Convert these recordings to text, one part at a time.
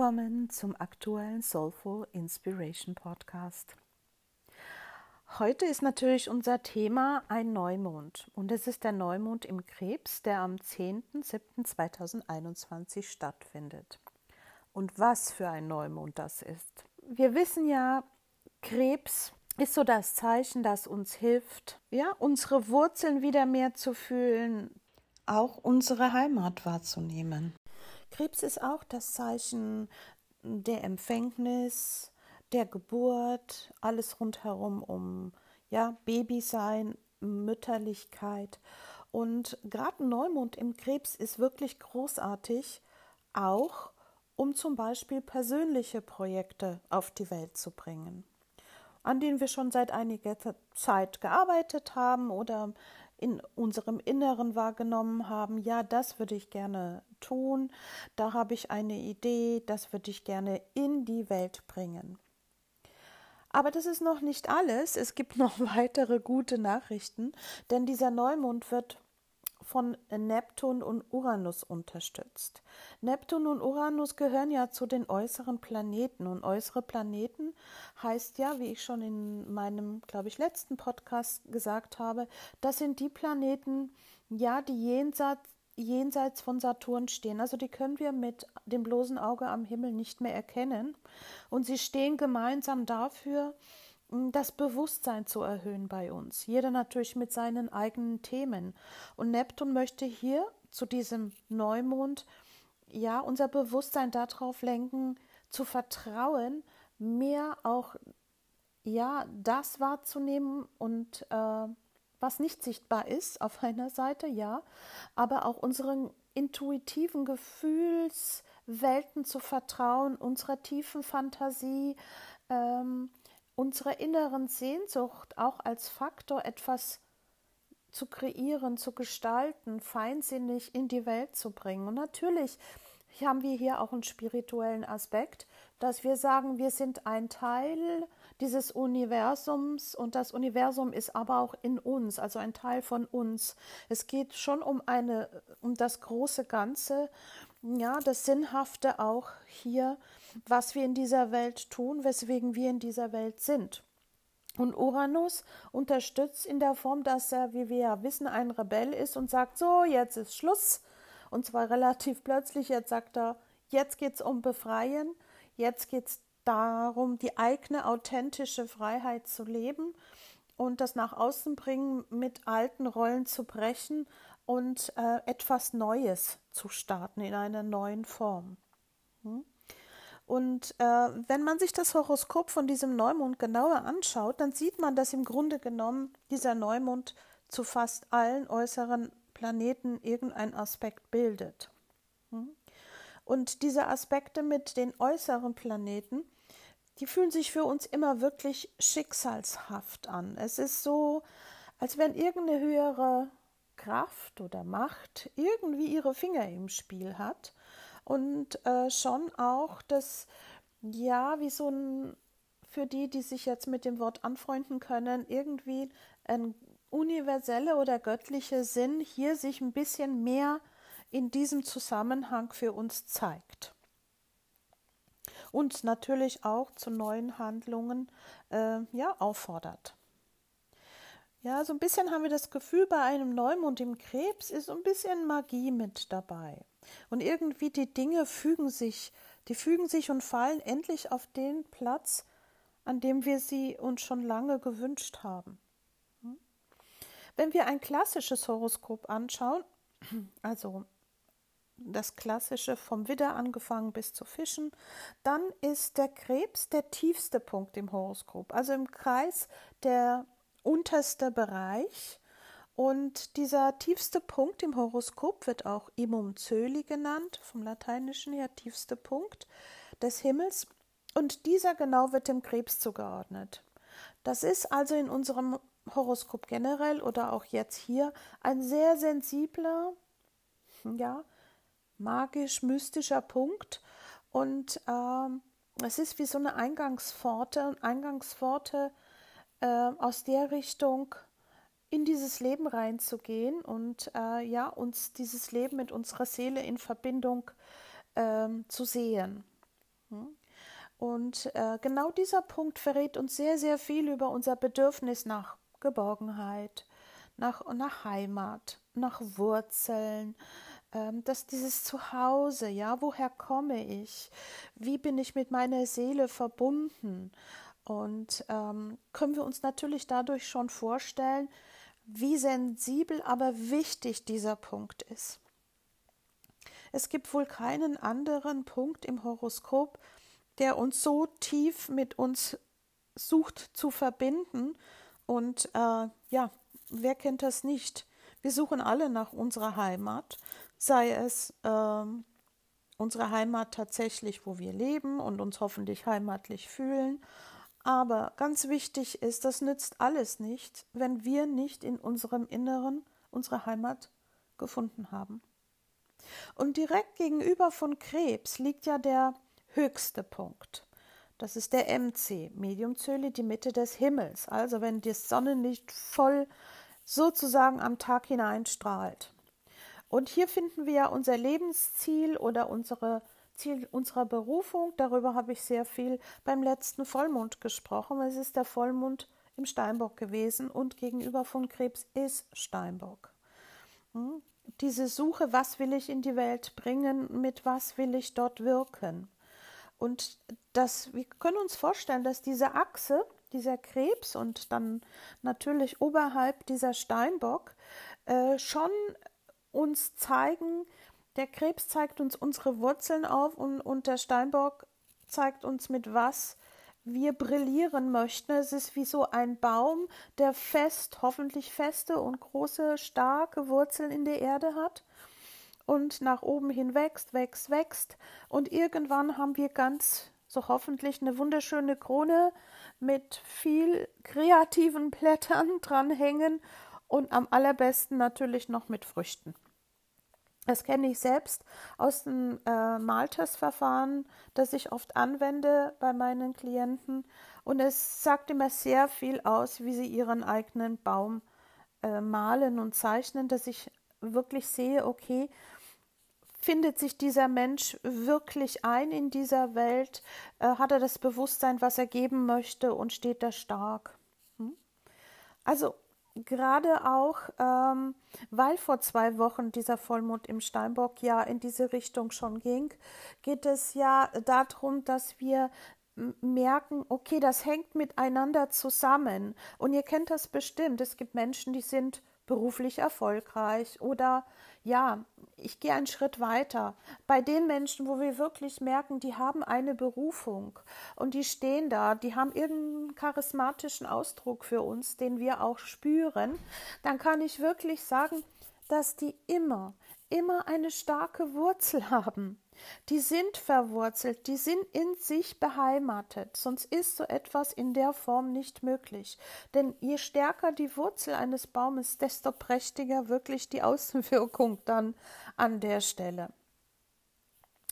willkommen zum aktuellen Soulful Inspiration Podcast. Heute ist natürlich unser Thema ein Neumond und es ist der Neumond im Krebs, der am 10.07.2021 stattfindet. Und was für ein Neumond das ist. Wir wissen ja, Krebs ist so das Zeichen, das uns hilft, ja, unsere Wurzeln wieder mehr zu fühlen, auch unsere Heimat wahrzunehmen. Krebs ist auch das Zeichen der Empfängnis, der Geburt, alles rundherum um ja, Babysein, Mütterlichkeit. Und gerade Neumond im Krebs ist wirklich großartig, auch um zum Beispiel persönliche Projekte auf die Welt zu bringen, an denen wir schon seit einiger Zeit gearbeitet haben oder in unserem Inneren wahrgenommen haben, ja, das würde ich gerne tun, da habe ich eine Idee, das würde ich gerne in die Welt bringen. Aber das ist noch nicht alles. Es gibt noch weitere gute Nachrichten, denn dieser Neumond wird von Neptun und Uranus unterstützt. Neptun und Uranus gehören ja zu den äußeren Planeten und äußere Planeten heißt ja, wie ich schon in meinem, glaube ich, letzten Podcast gesagt habe, das sind die Planeten, ja, die jenseits jenseits von Saturn stehen. Also die können wir mit dem bloßen Auge am Himmel nicht mehr erkennen. Und sie stehen gemeinsam dafür, das Bewusstsein zu erhöhen bei uns. Jeder natürlich mit seinen eigenen Themen. Und Neptun möchte hier zu diesem Neumond ja unser Bewusstsein darauf lenken, zu vertrauen, mehr auch ja das wahrzunehmen und äh, was nicht sichtbar ist auf einer Seite, ja, aber auch unseren intuitiven Gefühlswelten zu vertrauen, unserer tiefen Fantasie, ähm, unserer inneren Sehnsucht auch als Faktor etwas zu kreieren, zu gestalten, feinsinnig in die Welt zu bringen. Und natürlich haben wir hier auch einen spirituellen Aspekt, dass wir sagen, wir sind ein Teil dieses Universums und das Universum ist aber auch in uns, also ein Teil von uns. Es geht schon um eine, um das große Ganze, ja, das Sinnhafte auch hier was wir in dieser Welt tun, weswegen wir in dieser Welt sind. Und Uranus unterstützt in der Form, dass er, wie wir ja wissen, ein Rebell ist und sagt, so, jetzt ist Schluss. Und zwar relativ plötzlich, jetzt sagt er, jetzt geht es um Befreien, jetzt geht es darum, die eigene authentische Freiheit zu leben und das nach außen bringen, mit alten Rollen zu brechen und äh, etwas Neues zu starten in einer neuen Form. Hm? Und äh, wenn man sich das Horoskop von diesem Neumond genauer anschaut, dann sieht man, dass im Grunde genommen dieser Neumond zu fast allen äußeren Planeten irgendeinen Aspekt bildet. Hm? Und diese Aspekte mit den äußeren Planeten, die fühlen sich für uns immer wirklich schicksalshaft an. Es ist so, als wenn irgendeine höhere Kraft oder Macht irgendwie ihre Finger im Spiel hat und äh, schon auch das, ja, wie so ein, für die, die sich jetzt mit dem Wort anfreunden können, irgendwie ein universeller oder göttlicher Sinn hier sich ein bisschen mehr in diesem Zusammenhang für uns zeigt. Und natürlich auch zu neuen Handlungen äh, ja, auffordert. Ja, so ein bisschen haben wir das Gefühl, bei einem Neumond im Krebs ist so ein bisschen Magie mit dabei. Und irgendwie die Dinge fügen sich, die fügen sich und fallen endlich auf den Platz, an dem wir sie uns schon lange gewünscht haben. Hm? Wenn wir ein klassisches Horoskop anschauen, also das klassische vom Widder angefangen bis zu Fischen, dann ist der Krebs der tiefste Punkt im Horoskop, also im Kreis der unterste Bereich und dieser tiefste Punkt im Horoskop wird auch Imum Zöli genannt, vom Lateinischen her tiefste Punkt des Himmels. Und dieser genau wird dem Krebs zugeordnet. Das ist also in unserem Horoskop generell oder auch jetzt hier ein sehr sensibler, ja, magisch-mystischer Punkt. Und ähm, es ist wie so eine Eingangspforte, Eingangspforte äh, aus der Richtung, in dieses Leben reinzugehen und äh, ja, uns dieses Leben mit unserer Seele in Verbindung ähm, zu sehen. Hm? Und äh, genau dieser Punkt verrät uns sehr, sehr viel über unser Bedürfnis nach Geborgenheit, nach, nach Heimat, nach Wurzeln, dass dieses Zuhause, ja, woher komme ich? Wie bin ich mit meiner Seele verbunden? Und ähm, können wir uns natürlich dadurch schon vorstellen, wie sensibel, aber wichtig dieser Punkt ist. Es gibt wohl keinen anderen Punkt im Horoskop, der uns so tief mit uns sucht zu verbinden. Und äh, ja, wer kennt das nicht? Wir suchen alle nach unserer Heimat, sei es äh, unsere Heimat tatsächlich, wo wir leben und uns hoffentlich heimatlich fühlen. Aber ganz wichtig ist, das nützt alles nicht, wenn wir nicht in unserem Inneren unsere Heimat gefunden haben. Und direkt gegenüber von Krebs liegt ja der höchste Punkt. Das ist der MC, Medium Zöli, die Mitte des Himmels. Also wenn das Sonnenlicht voll sozusagen am Tag hineinstrahlt. Und hier finden wir ja unser Lebensziel oder unsere Ziel unserer Berufung. Darüber habe ich sehr viel beim letzten Vollmond gesprochen. Es ist der Vollmond im Steinbock gewesen und gegenüber von Krebs ist Steinbock. Hm? Diese Suche, was will ich in die Welt bringen, mit was will ich dort wirken. Und das, wir können uns vorstellen, dass diese Achse, dieser Krebs und dann natürlich oberhalb dieser Steinbock äh, schon uns zeigen, der Krebs zeigt uns unsere Wurzeln auf und, und der Steinbock zeigt uns, mit was wir brillieren möchten. Es ist wie so ein Baum, der fest, hoffentlich feste und große, starke Wurzeln in der Erde hat und nach oben hin wächst, wächst, wächst. Und irgendwann haben wir ganz, so hoffentlich, eine wunderschöne Krone mit viel kreativen Blättern dranhängen und am allerbesten natürlich noch mit Früchten. Das kenne ich selbst aus dem äh, Maltestverfahren, das ich oft anwende bei meinen Klienten. Und es sagt immer sehr viel aus, wie sie ihren eigenen Baum äh, malen und zeichnen, dass ich wirklich sehe, okay, findet sich dieser Mensch wirklich ein in dieser Welt? Äh, hat er das Bewusstsein, was er geben möchte und steht da stark? Hm? Also gerade auch, ähm, weil vor zwei Wochen dieser Vollmond im Steinbock ja in diese Richtung schon ging, geht es ja darum, dass wir merken, okay, das hängt miteinander zusammen. Und ihr kennt das bestimmt. Es gibt Menschen, die sind beruflich erfolgreich oder ja, ich gehe einen Schritt weiter. Bei den Menschen, wo wir wirklich merken, die haben eine Berufung und die stehen da, die haben irgendeinen charismatischen Ausdruck für uns, den wir auch spüren, dann kann ich wirklich sagen, dass die immer, immer eine starke Wurzel haben die sind verwurzelt, die sind in sich beheimatet, sonst ist so etwas in der Form nicht möglich. Denn je stärker die Wurzel eines Baumes, desto prächtiger wirklich die Außenwirkung dann an der Stelle.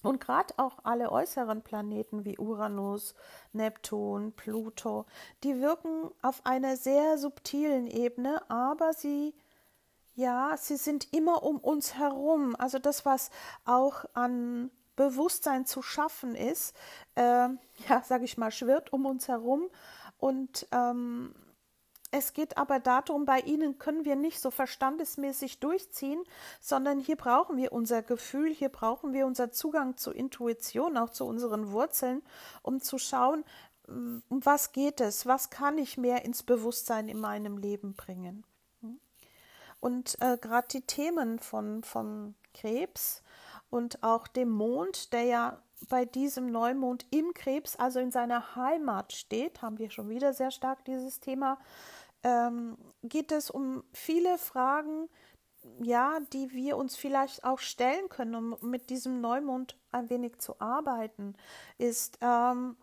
Und gerade auch alle äußeren Planeten wie Uranus, Neptun, Pluto, die wirken auf einer sehr subtilen Ebene, aber sie ja, sie sind immer um uns herum. Also das, was auch an Bewusstsein zu schaffen ist, äh, ja, sage ich mal, schwirrt um uns herum. Und ähm, es geht aber darum, bei ihnen können wir nicht so verstandesmäßig durchziehen, sondern hier brauchen wir unser Gefühl, hier brauchen wir unser Zugang zur Intuition, auch zu unseren Wurzeln, um zu schauen, um was geht es, was kann ich mehr ins Bewusstsein in meinem Leben bringen. Hm? Und äh, gerade die Themen von, von Krebs, und auch dem Mond, der ja bei diesem Neumond im Krebs, also in seiner Heimat steht, haben wir schon wieder sehr stark dieses Thema, ähm, geht es um viele Fragen, ja, die wir uns vielleicht auch stellen können, um mit diesem Neumond ein wenig zu arbeiten, ist, ähm,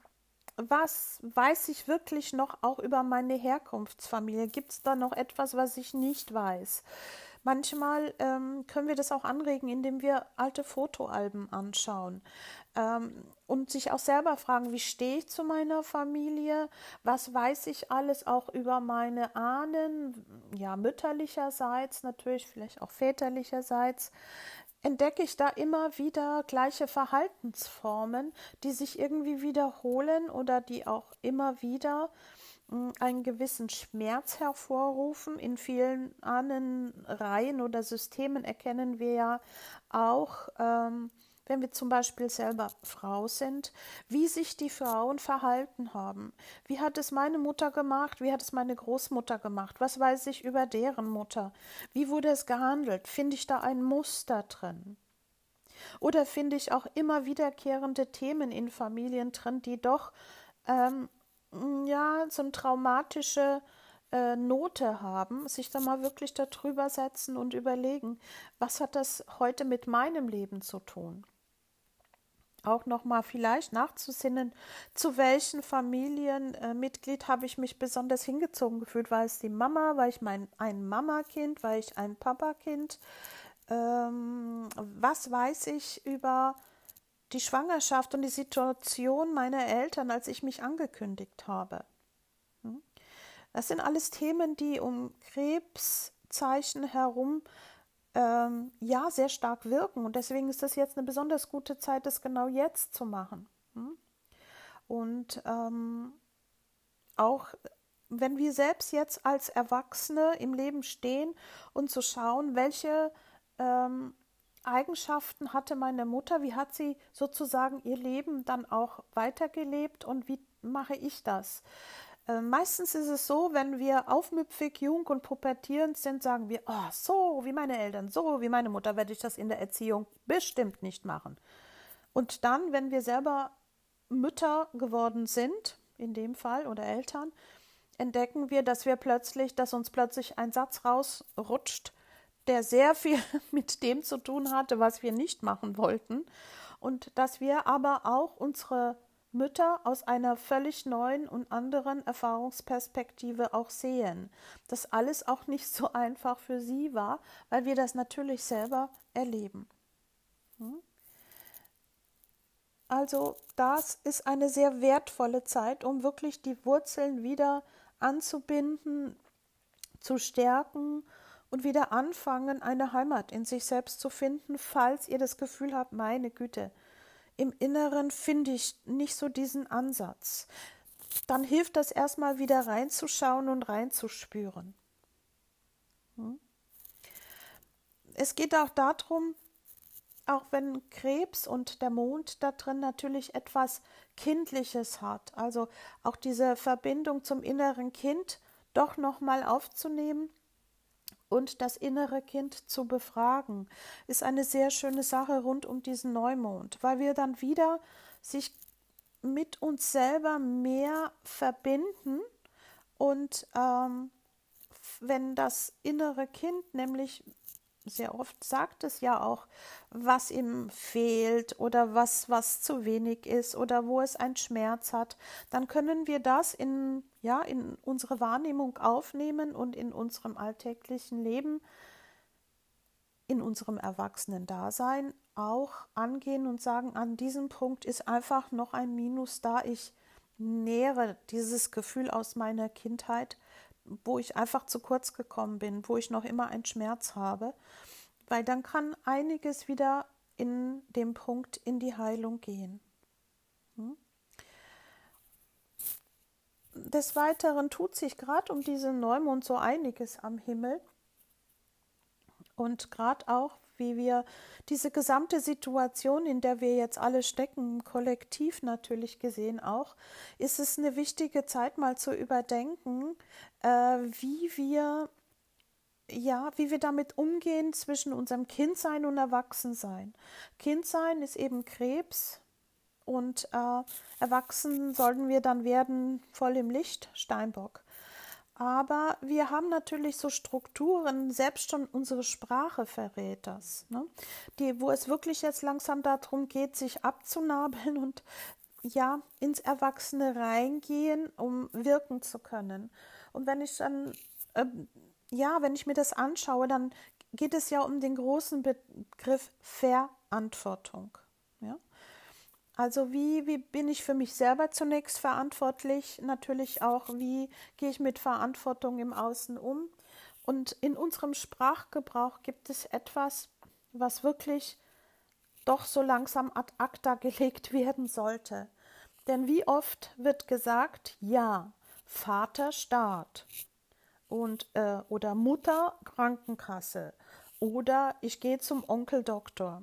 was weiß ich wirklich noch auch über meine Herkunftsfamilie? Gibt es da noch etwas, was ich nicht weiß? Manchmal ähm, können wir das auch anregen, indem wir alte Fotoalben anschauen ähm, und sich auch selber fragen, wie stehe ich zu meiner Familie, was weiß ich alles auch über meine Ahnen, ja mütterlicherseits natürlich, vielleicht auch väterlicherseits. entdecke ich da immer wieder gleiche Verhaltensformen, die sich irgendwie wiederholen oder die auch immer wieder einen gewissen Schmerz hervorrufen. In vielen Ahnenreihen oder Systemen erkennen wir ja auch, ähm, wenn wir zum Beispiel selber Frau sind, wie sich die Frauen verhalten haben. Wie hat es meine Mutter gemacht? Wie hat es meine Großmutter gemacht? Was weiß ich über deren Mutter? Wie wurde es gehandelt? Finde ich da ein Muster drin? Oder finde ich auch immer wiederkehrende Themen in Familien drin, die doch ähm, ja so eine traumatische äh, Note haben, sich da mal wirklich darüber setzen und überlegen, was hat das heute mit meinem Leben zu tun? auch nochmal vielleicht nachzusinnen, zu welchem Familienmitglied habe ich mich besonders hingezogen gefühlt. War es die Mama? War ich mein, ein Mama-Kind? War ich ein Papa-Kind? Ähm, was weiß ich über die Schwangerschaft und die Situation meiner Eltern, als ich mich angekündigt habe? Hm? Das sind alles Themen, die um Krebszeichen herum ähm, ja sehr stark wirken. Und deswegen ist das jetzt eine besonders gute Zeit, das genau jetzt zu machen. Hm? Und ähm, auch wenn wir selbst jetzt als Erwachsene im Leben stehen und zu schauen, welche ähm, Eigenschaften hatte meine Mutter, wie hat sie sozusagen ihr Leben dann auch weitergelebt und wie mache ich das? Äh, meistens ist es so, wenn wir aufmüpfig, jung und pubertierend sind, sagen wir, oh, so wie meine Eltern, so wie meine Mutter werde ich das in der Erziehung bestimmt nicht machen. Und dann, wenn wir selber Mütter geworden sind, in dem Fall, oder Eltern, entdecken wir, dass wir plötzlich, dass uns plötzlich ein Satz rausrutscht, der sehr viel mit dem zu tun hatte, was wir nicht machen wollten. Und dass wir aber auch unsere Mütter aus einer völlig neuen und anderen Erfahrungsperspektive auch sehen. Dass alles auch nicht so einfach für sie war, weil wir das natürlich selber erleben. Hm? Also das ist eine sehr wertvolle Zeit, um wirklich die Wurzeln wieder anzubinden, zu stärken und wieder anfangen, eine Heimat in sich selbst zu finden, falls ihr das Gefühl habt, meine Güte, im Inneren finde ich nicht so diesen Ansatz. Dann hilft das erstmal wieder reinzuschauen und reinzuspüren. Hm? Es geht auch darum, auch wenn Krebs und der Mond da drin natürlich etwas Kindliches hat, also auch diese Verbindung zum inneren Kind doch nochmal aufzunehmen und das innere Kind zu befragen, ist eine sehr schöne Sache rund um diesen Neumond, weil wir dann wieder sich mit uns selber mehr verbinden und ähm, wenn das innere Kind nämlich sehr oft sagt es ja auch, was ihm fehlt oder was, was zu wenig ist oder wo es einen Schmerz hat, dann können wir das in, ja, in unsere Wahrnehmung aufnehmen und in unserem alltäglichen Leben, in unserem Erwachsenen-Dasein auch angehen und sagen, an diesem Punkt ist einfach noch ein Minus da. Ich nähere dieses Gefühl aus meiner Kindheit wo ich einfach zu kurz gekommen bin, wo ich noch immer einen Schmerz habe, weil dann kann einiges wieder in dem Punkt in die Heilung gehen. Hm? Des Weiteren tut sich gerade um diesen Neumond so einiges am Himmel und gerade auch, wie wir diese gesamte Situation, in der wir jetzt alle stecken, kollektiv natürlich gesehen auch, ist es eine wichtige Zeit mal zu überdenken, äh, wie wir ja, wie wir damit umgehen zwischen unserem Kindsein und Erwachsensein. Kindsein ist eben Krebs und äh, erwachsen sollten wir dann werden voll im Licht, Steinbock. Aber wir haben natürlich so Strukturen, selbst schon unsere Sprache verrät das, ne? die, wo es wirklich jetzt langsam darum geht, sich abzunabeln und ja, ins Erwachsene reingehen, um wirken zu können. Und wenn ich dann, äh, ja, wenn ich mir das anschaue, dann geht es ja um den großen Begriff Verantwortung. Also wie, wie bin ich für mich selber zunächst verantwortlich? Natürlich auch, wie gehe ich mit Verantwortung im Außen um? Und in unserem Sprachgebrauch gibt es etwas, was wirklich doch so langsam ad acta gelegt werden sollte. Denn wie oft wird gesagt, ja, Vater Staat und äh, oder Mutter Krankenkasse oder ich gehe zum Onkel Doktor.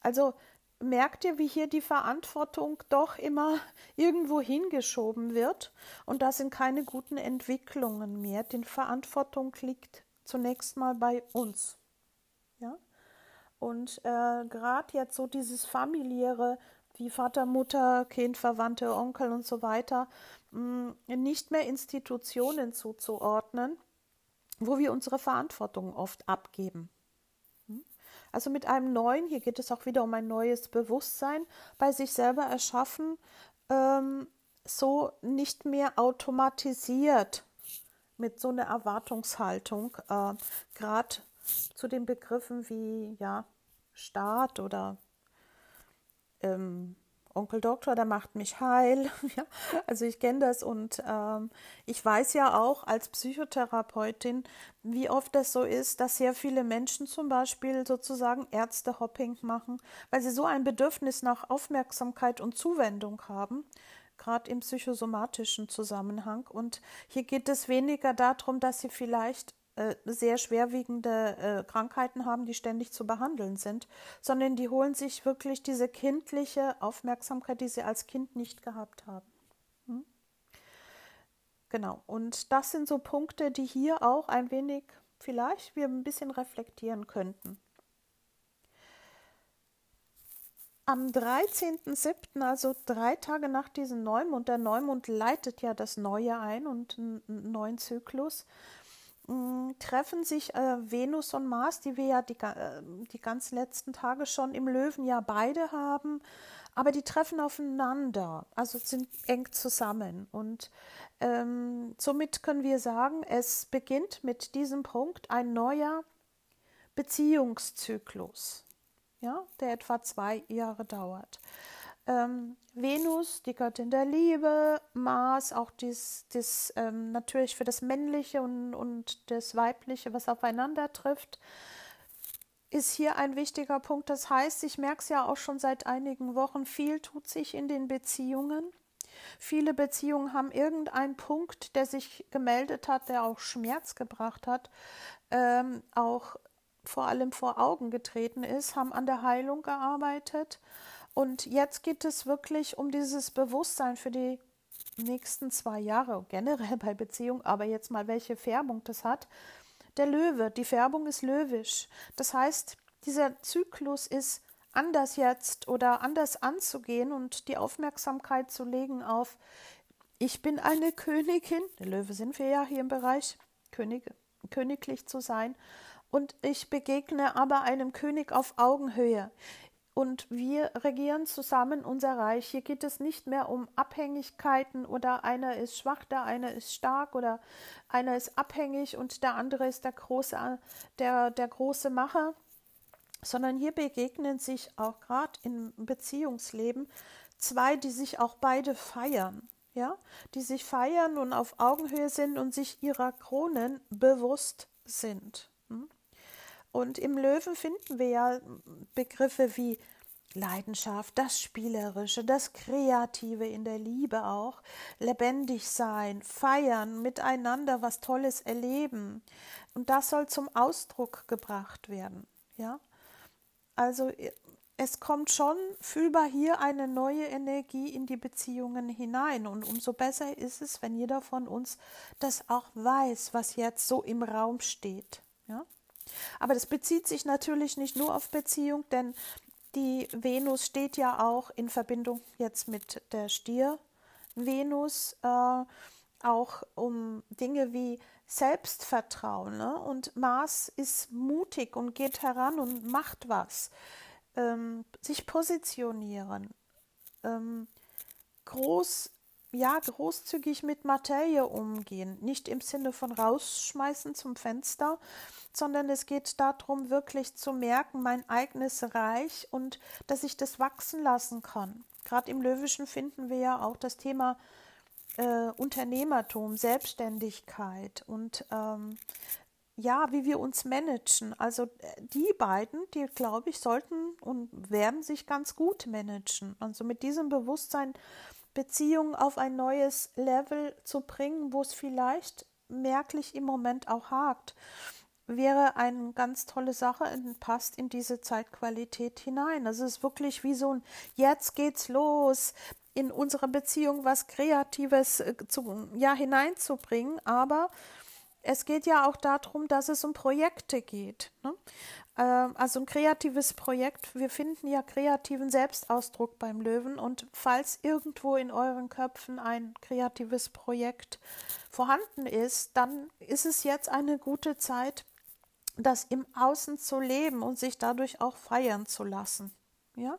Also merkt ihr, wie hier die Verantwortung doch immer irgendwo hingeschoben wird und da sind keine guten Entwicklungen mehr. Die Verantwortung liegt zunächst mal bei uns. Ja? Und äh, gerade jetzt so dieses familiäre, wie Vater, Mutter, Kind, Verwandte, Onkel und so weiter, mh, mm, nicht mehr Institutionen zuzuordnen, wo wir unsere Verantwortung oft abgeben. Also mit einem neuen, hier geht es auch wieder um ein neues Bewusstsein, bei sich selber erschaffen, ähm, so nicht mehr automatisiert mit so einer Erwartungshaltung, äh, gerade zu den Begriffen wie ja, Staat oder ähm, Onkel Doktor, der macht mich heil. ja, also ich kenne das und ähm, ich weiß ja auch als Psychotherapeutin, wie oft das so ist, dass sehr viele Menschen zum Beispiel sozusagen Ärztehopping machen, weil sie so ein Bedürfnis nach Aufmerksamkeit und Zuwendung haben, gerade im psychosomatischen Zusammenhang. Und hier geht es weniger darum, dass sie vielleicht sehr schwerwiegende äh, Krankheiten haben, die ständig zu behandeln sind, sondern die holen sich wirklich diese kindliche Aufmerksamkeit, die sie als Kind nicht gehabt haben. Hm? Genau, und das sind so Punkte, die hier auch ein wenig vielleicht wir ein bisschen reflektieren könnten. Am 13.07., also drei Tage nach diesem Neumond, der Neumond leitet ja das Neue ein und einen neuen Zyklus, Mm, treffen sich äh, Venus und Mars, die wir ja die, äh, die ganz letzten Tage schon im Löwen ja beide haben, aber die treffen aufeinander, also sind eng zusammen. Und ähm, somit können wir sagen, es beginnt mit diesem Punkt ein neuer Beziehungszyklus, ja, der etwa zwei Jahre dauert ähm, Venus, die Göttin der Liebe, Mars, auch dies, dies ähm, natürlich für das Männliche und, und das Weibliche, was aufeinander trifft, ist hier ein wichtiger Punkt. Das heißt, ich merke es ja auch schon seit einigen Wochen, viel tut sich in den Beziehungen. Viele Beziehungen haben irgendeinen Punkt, der sich gemeldet hat, der auch Schmerz gebracht hat, ähm, auch vor allem vor Augen getreten ist, haben an der Heilung gearbeitet und jetzt geht es wirklich um dieses Bewusstsein für die nächsten zwei Jahre, generell bei Beziehungen, aber jetzt mal welche Färbung das hat. Der Löwe, die Färbung ist löwisch. Das heißt, dieser Zyklus ist anders jetzt oder anders anzugehen und die Aufmerksamkeit zu legen auf, ich bin eine Königin, der Löwe sind wir ja hier im Bereich, König, königlich zu sein, und ich begegne aber einem König auf Augenhöhe und wir regieren zusammen unser Reich. Hier geht es nicht mehr um Abhängigkeiten oder einer ist schwach, der eine ist stark oder einer ist abhängig und der andere ist der große, der, der große Macher, sondern hier begegnen sich auch gerade im Beziehungsleben zwei, die sich auch beide feiern. Ja, die sich feiern und auf Augenhöhe sind und sich ihrer Kronen bewusst sind. Und im Löwen finden wir ja Begriffe wie Leidenschaft, das Spielerische, das Kreative in der Liebe auch, lebendig sein, feiern, miteinander was Tolles erleben. Und das soll zum Ausdruck gebracht werden. Ja? Also es kommt schon fühlbar hier eine neue Energie in die Beziehungen hinein. Und umso besser ist es, wenn jeder von uns das auch weiß, was jetzt so im Raum steht. Ja? Aber das bezieht sich natürlich nicht nur auf Beziehung, denn die Venus steht ja auch in Verbindung jetzt mit der Stier Venus, äh, auch um Dinge wie Selbstvertrauen. Ne? Und Mars ist mutig und geht heran und macht was. Ähm, sich positionieren. Ähm, groß ja, großzügig mit Materie umgehen. Nicht im Sinne von rausschmeißen zum Fenster, sondern es geht darum, wirklich zu merken, mein eigenes Reich und dass ich das wachsen lassen kann. Gerade im Löwischen finden wir ja auch das Thema äh, Unternehmertum, Selbstständigkeit und ähm, ja, wie wir uns managen. Also äh, die beiden, die glaube ich, sollten und werden sich ganz gut managen. Also mit diesem Bewusstsein Beziehungen auf ein neues Level zu bringen, wo es vielleicht merklich im Moment auch hakt, wäre eine ganz tolle Sache und passt in diese Zeitqualität hinein. Also es ist wirklich wie so ein Jetzt geht's los, in unsere Beziehung was Kreatives äh, zu, ja, hineinzubringen, aber es geht ja auch darum, dass es um Projekte geht. Ne? Ähm, also ein kreatives Projekt. Wir finden ja kreativen Selbstausdruck beim Löwen. Und falls irgendwo in euren Köpfen ein kreatives Projekt vorhanden ist, dann ist es jetzt eine gute Zeit, das im Außen zu leben und sich dadurch auch feiern zu lassen. Ja?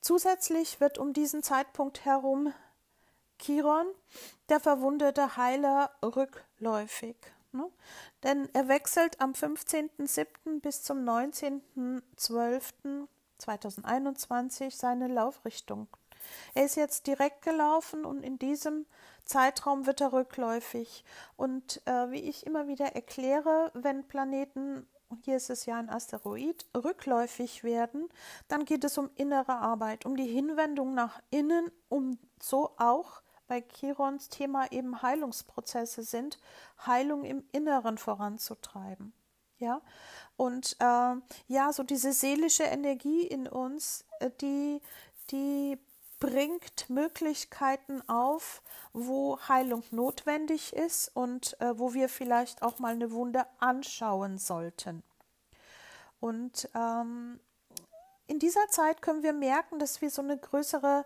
Zusätzlich wird um diesen Zeitpunkt herum Chiron, der verwundete Heiler, rückläufig. Ne? Denn er wechselt am 15.07. bis zum 19.12.2021 seine Laufrichtung. Er ist jetzt direkt gelaufen und in diesem Zeitraum wird er rückläufig. Und äh, wie ich immer wieder erkläre, wenn Planeten, hier ist es ja ein Asteroid, rückläufig werden, dann geht es um innere Arbeit, um die Hinwendung nach innen, um so auch bei Chirons Thema eben Heilungsprozesse sind, Heilung im Inneren voranzutreiben. Ja, und äh, ja, so diese seelische Energie in uns, äh, die, die bringt Möglichkeiten auf, wo Heilung notwendig ist und äh, wo wir vielleicht auch mal eine Wunde anschauen sollten. Und ähm, in dieser Zeit können wir merken, dass wir so eine größere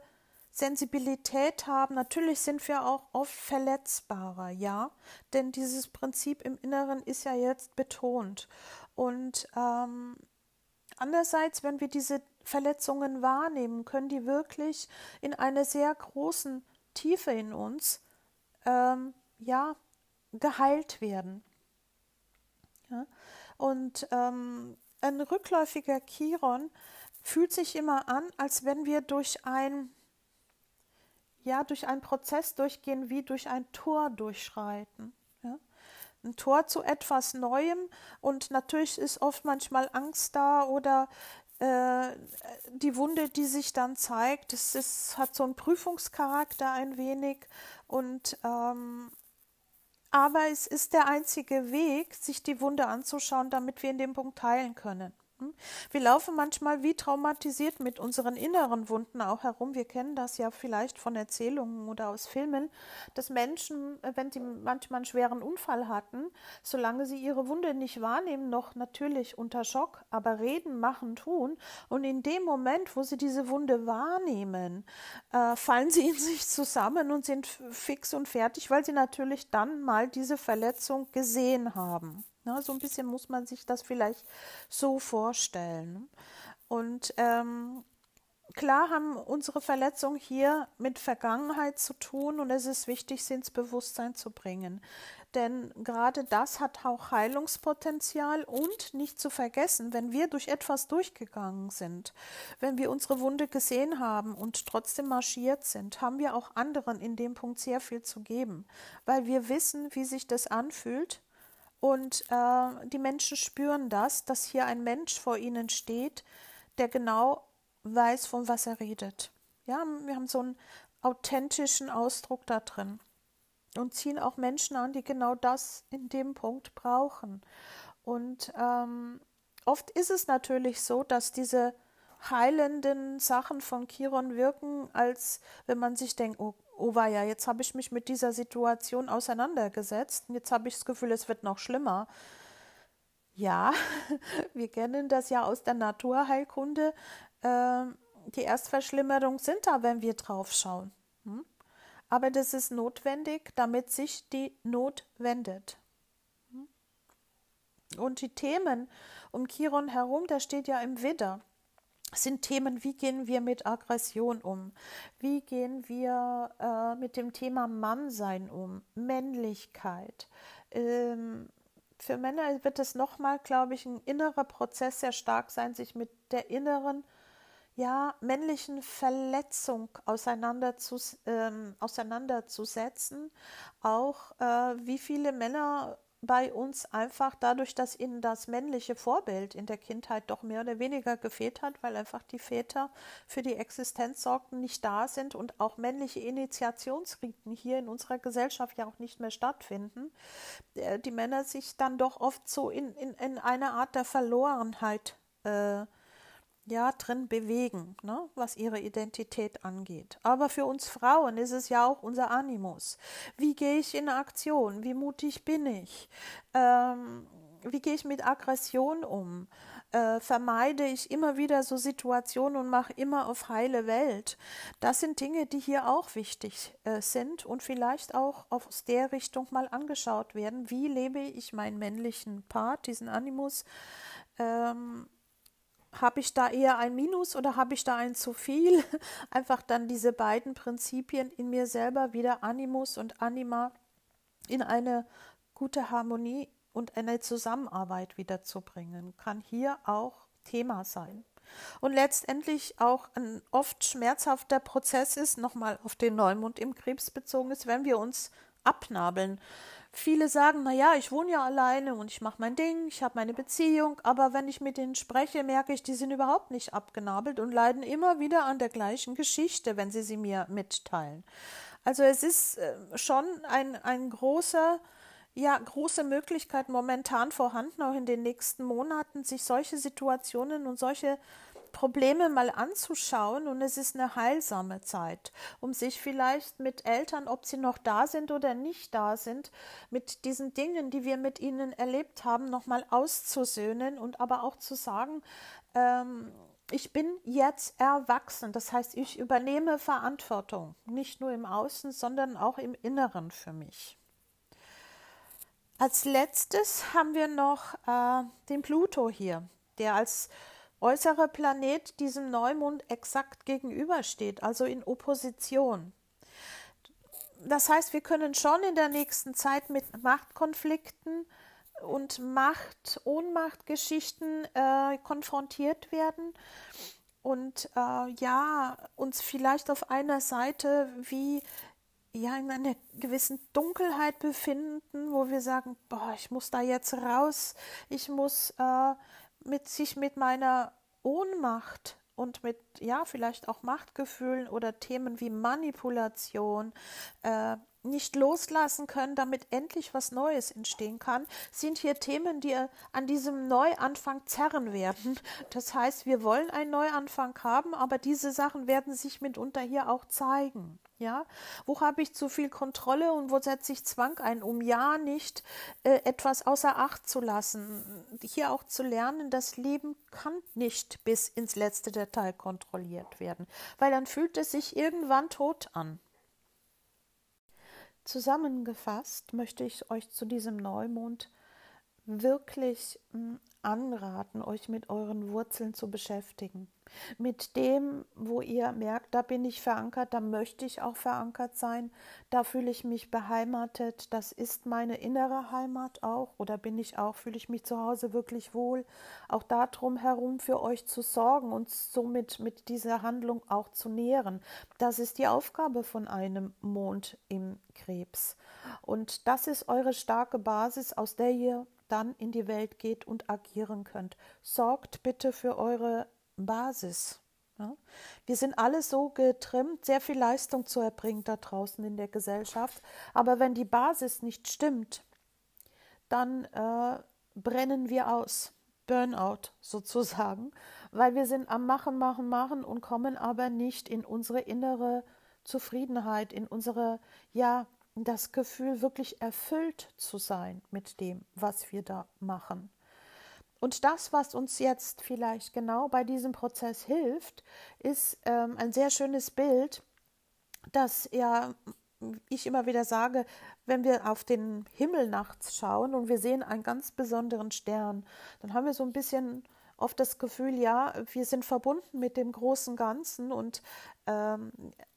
Sensibilität haben. Natürlich sind wir auch oft verletzbarer, ja, denn dieses Prinzip im Inneren ist ja jetzt betont. Und ähm, andererseits, wenn wir diese Verletzungen wahrnehmen, können die wirklich in einer sehr großen Tiefe in uns, ähm, ja, geheilt werden. Ja? Und ähm, ein rückläufiger Chiron fühlt sich immer an, als wenn wir durch ein ja, durch einen Prozess durchgehen, wie durch ein Tor durchschreiten. Ein Tor zu etwas Neuem und natürlich ist oft manchmal Angst da oder äh, die Wunde, die sich dann zeigt, es ist, hat so einen Prüfungscharakter ein wenig und ähm, aber es ist der einzige Weg, sich die Wunde anzuschauen, damit wir in dem Punkt heilen können. Hm? Wir laufen manchmal wie traumatisiert mit unseren inneren Wunden auch herum. Wir kennen das ja vielleicht von Erzählungen oder aus Filmen, dass Menschen, äh, wenn sie manchmal einen schweren Unfall hatten, solange sie ihre Wunde nicht wahrnehmen, noch natürlich unter Schock, aber reden, machen, tun. Und in dem Moment, wo sie diese Wunde wahrnehmen, äh, fallen sie in sich zusammen und sind fix und fertig, weil sie natürlich dann mal diese Verletzung gesehen haben. Ja, so ein bisschen muss man sich das vielleicht so vorstellen. Und ähm, klar haben unsere Verletzungen hier mit Vergangenheit zu tun und es ist wichtig, sie ins Bewusstsein zu bringen. Denn gerade das hat auch Heilungspotenzial und nicht zu vergessen, wenn wir durch etwas durchgegangen sind, wenn wir unsere Wunde gesehen haben und trotzdem marschiert sind, haben wir auch anderen in dem Punkt sehr viel zu geben, weil wir wissen, wie sich das anfühlt und äh, die Menschen spüren das, dass hier ein Mensch vor ihnen steht, der genau weiß, von was er redet. Ja, wir haben so einen authentischen Ausdruck da drin und ziehen auch Menschen an, die genau das in dem Punkt brauchen. Und ähm, oft ist es natürlich so, dass diese heilenden Sachen von Chiron wirken, als wenn man sich denkt, oh oh ja, jetzt habe ich mich mit dieser Situation auseinandergesetzt und jetzt habe ich das Gefühl, es wird noch schlimmer. Ja, wir kennen das ja aus der Naturheilkunde. Äh, die Erstverschlimmerung sind da, wenn wir drauf schauen. Hm? Aber das ist notwendig, damit sich die Not wendet. Hm? Und die Themen um Chiron herum, der steht ja im Widder sind Themen, wie gehen wir mit Aggression um? Wie gehen wir äh, mit dem Thema Mannsein um? Männlichkeit. Ähm, für Männer wird es nochmal, glaube ich, ein innerer Prozess sehr stark sein, sich mit der inneren, ja, männlichen Verletzung auseinanderzus ähm, auseinanderzusetzen. Auch äh, wie viele Männer bei uns einfach dadurch, dass ihnen das männliche Vorbild in der Kindheit doch mehr oder weniger gefehlt hat, weil einfach die Väter für die Existenz sorgten, nicht da sind und auch männliche Initiationsriten hier in unserer Gesellschaft ja auch nicht mehr stattfinden, äh, die Männer sich dann doch oft so in, in, in eine Art der Verlorenheit äh, ja, drin bewegen, ne, was ihre Identität angeht. Aber für uns Frauen ist es ja auch unser Animus. Wie gehe ich in Aktion? Wie mutig bin ich? Ähm, wie gehe ich mit Aggression um? Äh, vermeide ich immer wieder so Situationen und mache immer auf heile Welt? Das sind Dinge, die hier auch wichtig äh, sind und vielleicht auch aus der Richtung mal angeschaut werden. Wie lebe ich meinen männlichen Part, diesen Animus? Ähm, habe ich da eher ein Minus oder habe ich da ein zu viel? Einfach dann diese beiden Prinzipien in mir selber wieder Animus und Anima in eine gute Harmonie und eine Zusammenarbeit wiederzubringen, kann hier auch Thema sein. Und letztendlich auch ein oft schmerzhafter Prozess ist, nochmal auf den Neumond im Krebs bezogen ist, wenn wir uns abnabeln. Viele sagen, na ja, ich wohne ja alleine und ich mache mein Ding, ich habe meine Beziehung, aber wenn ich mit denen spreche, merke ich, die sind überhaupt nicht abgenabelt und leiden immer wieder an der gleichen Geschichte, wenn sie sie mir mitteilen. Also es ist äh, schon ein, ein großer, ja, große Möglichkeit momentan vorhanden, auch in den nächsten Monaten, sich solche Situationen und solche Probleme mal anzuschauen und es ist eine heilsame Zeit, um sich vielleicht mit Eltern, ob sie noch da sind oder nicht da sind, mit diesen Dingen, die wir mit ihnen erlebt haben, nochmal auszusöhnen und aber auch zu sagen, ähm, ich bin jetzt erwachsen. Das heißt, ich übernehme Verantwortung, nicht nur im Außen, sondern auch im Inneren für mich. Als letztes haben wir noch äh, den Pluto hier, der als äußere Planet diesem Neumond exakt gegenübersteht, also in Opposition. Das heißt, wir können schon in der nächsten Zeit mit Machtkonflikten und Macht-Ohnmacht-Geschichten äh, konfrontiert werden und äh, ja, uns vielleicht auf einer Seite wie ja in einer gewissen Dunkelheit befinden, wo wir sagen, boah, ich muss da jetzt raus, ich muss äh, mit sich mit meiner Ohnmacht und mit ja vielleicht auch Machtgefühlen oder Themen wie Manipulation äh, nicht loslassen können, damit endlich was Neues entstehen kann, sind hier Themen, die an diesem Neuanfang zerren werden. Das heißt, wir wollen einen Neuanfang haben, aber diese Sachen werden sich mitunter hier auch zeigen. Ja, wo habe ich zu viel Kontrolle und wo setze ich Zwang ein, um ja nicht äh, etwas außer Acht zu lassen? Hier auch zu lernen, das Leben kann nicht bis ins letzte Detail kontrolliert werden, weil dann fühlt es sich irgendwann tot an. Zusammengefasst möchte ich euch zu diesem Neumond wirklich hm, anraten, euch mit euren Wurzeln zu beschäftigen. Mit dem, wo ihr merkt, da bin ich verankert, da möchte ich auch verankert sein, da fühle ich mich beheimatet, das ist meine innere Heimat auch, oder bin ich auch, fühle ich mich zu Hause wirklich wohl, auch darum herum für euch zu sorgen und somit mit dieser Handlung auch zu nähren. Das ist die Aufgabe von einem Mond im Krebs. Und das ist eure starke Basis, aus der ihr dann in die Welt geht und agieren könnt. Sorgt bitte für eure Basis. Ja? Wir sind alle so getrimmt, sehr viel Leistung zu erbringen da draußen in der Gesellschaft. Aber wenn die Basis nicht stimmt, dann äh, brennen wir aus. Burnout sozusagen, weil wir sind am Machen, Machen, Machen und kommen aber nicht in unsere innere Zufriedenheit, in unsere, ja, das Gefühl, wirklich erfüllt zu sein mit dem, was wir da machen. Und das, was uns jetzt vielleicht genau bei diesem Prozess hilft, ist ähm, ein sehr schönes Bild, das ja ich immer wieder sage, wenn wir auf den Himmel nachts schauen und wir sehen einen ganz besonderen Stern, dann haben wir so ein bisschen oft das Gefühl, ja, wir sind verbunden mit dem großen Ganzen und ähm,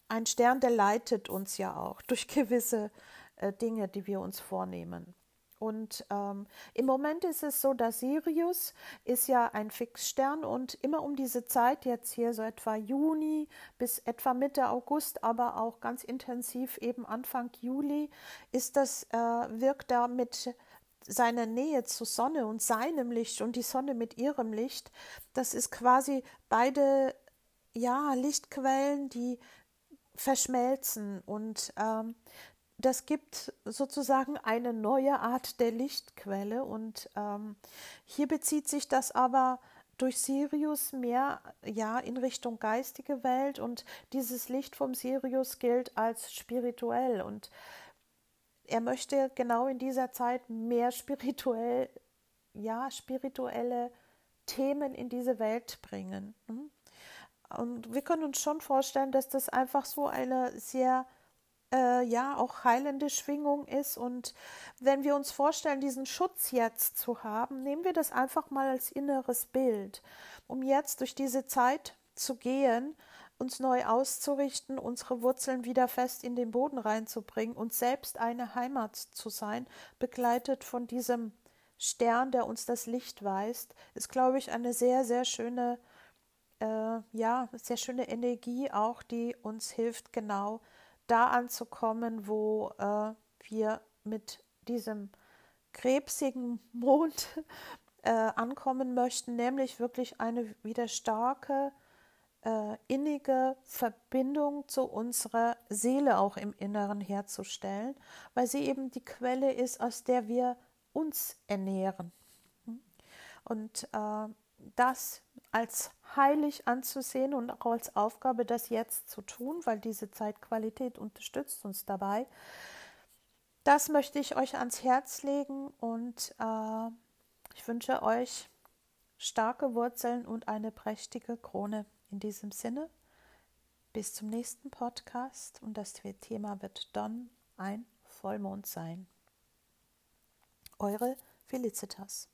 ein Stern, der leitet uns ja auch durch gewisse äh, Dinge, die wir uns vornehmen. Und ähm, im Moment ist es so, dass Sirius ist ja ein Fixstern und immer um diese Zeit, jetzt hier so etwa Juni bis etwa Mitte August, aber auch ganz intensiv eben Anfang Juli, ist das, äh, wirkt da mit seiner Nähe zur Sonne und seinem Licht und die Sonne mit ihrem Licht, das ist quasi beide ja Lichtquellen, die verschmelzen und ähm, das gibt sozusagen eine neue Art der Lichtquelle und ähm, hier bezieht sich das aber durch Sirius mehr ja in Richtung geistige Welt und dieses Licht vom Sirius gilt als spirituell und er möchte genau in dieser Zeit mehr spirituell ja spirituelle Themen in diese Welt bringen. Hm? Und wir können uns schon vorstellen, dass das einfach so eine sehr äh, ja auch heilende Schwingung ist. Und wenn wir uns vorstellen, diesen Schutz jetzt zu haben, nehmen wir das einfach mal als inneres Bild, um jetzt durch diese Zeit zu gehen, uns neu auszurichten, unsere Wurzeln wieder fest in den Boden reinzubringen und selbst eine Heimat zu sein, begleitet von diesem Stern, der uns das Licht weist, ist, glaube ich, eine sehr, sehr schöne, äh, ja, sehr schöne Energie auch, die uns hilft, genau da anzukommen, wo äh, wir mit diesem krebsigen Mond äh, ankommen möchten, nämlich wirklich eine wieder starke, äh, innige Verbindung zu unserer Seele auch im Inneren herzustellen, weil sie eben die Quelle ist, aus der wir uns ernähren. Und äh, das als heilig anzusehen und auch als Aufgabe, das jetzt zu tun, weil diese Zeitqualität unterstützt uns dabei. Das möchte ich euch ans Herz legen und äh, ich wünsche euch starke Wurzeln und eine prächtige Krone. In diesem Sinne, bis zum nächsten Podcast und das Thema wird dann ein Vollmond sein. Eure Felicitas.